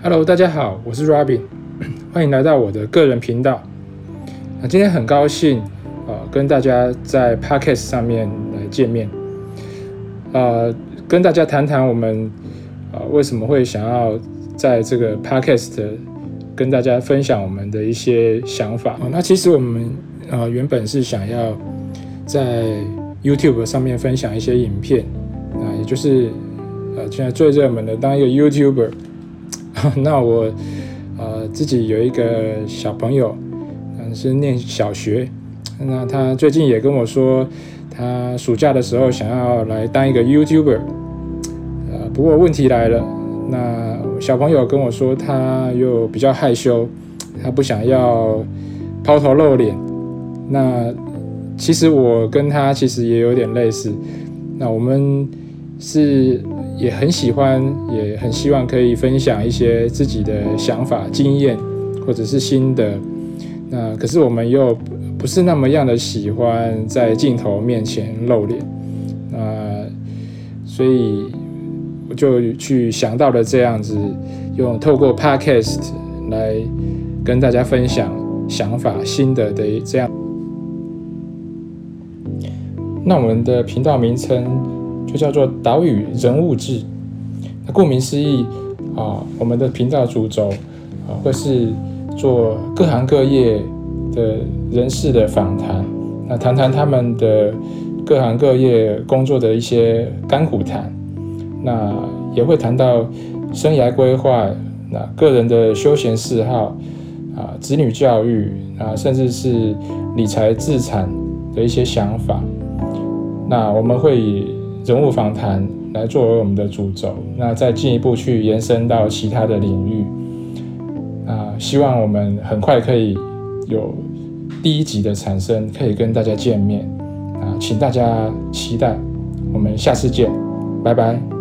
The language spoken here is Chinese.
Hello，大家好，我是 Robin，欢迎来到我的个人频道。那今天很高兴，呃，跟大家在 Podcast 上面来见面，呃，跟大家谈谈我们，呃，为什么会想要在这个 Podcast 跟大家分享我们的一些想法。那其实我们，呃，原本是想要在 YouTube 上面分享一些影片，啊，也就是，呃，现在最热门的当一个 YouTuber。那我呃自己有一个小朋友，嗯是念小学，那他最近也跟我说，他暑假的时候想要来当一个 YouTuber，呃不过问题来了，那小朋友跟我说他又比较害羞，他不想要抛头露脸，那其实我跟他其实也有点类似，那我们是。也很喜欢，也很希望可以分享一些自己的想法、经验，或者是心得。那可是我们又不是那么样的喜欢在镜头面前露脸。那所以我就去想到了这样子，用透过 Podcast 来跟大家分享想法、心得的这样。那我们的频道名称。就叫做岛屿人物志。那顾名思义啊，我们的频道主轴啊，会是做各行各业的人士的访谈，那谈谈他们的各行各业工作的一些甘苦谈。那也会谈到生涯规划，那个人的休闲嗜好啊，子女教育啊，甚至是理财资产的一些想法。那我们会以人物访谈来作为我们的主轴，那再进一步去延伸到其他的领域，啊，希望我们很快可以有第一集的产生，可以跟大家见面，啊，请大家期待，我们下次见，拜拜。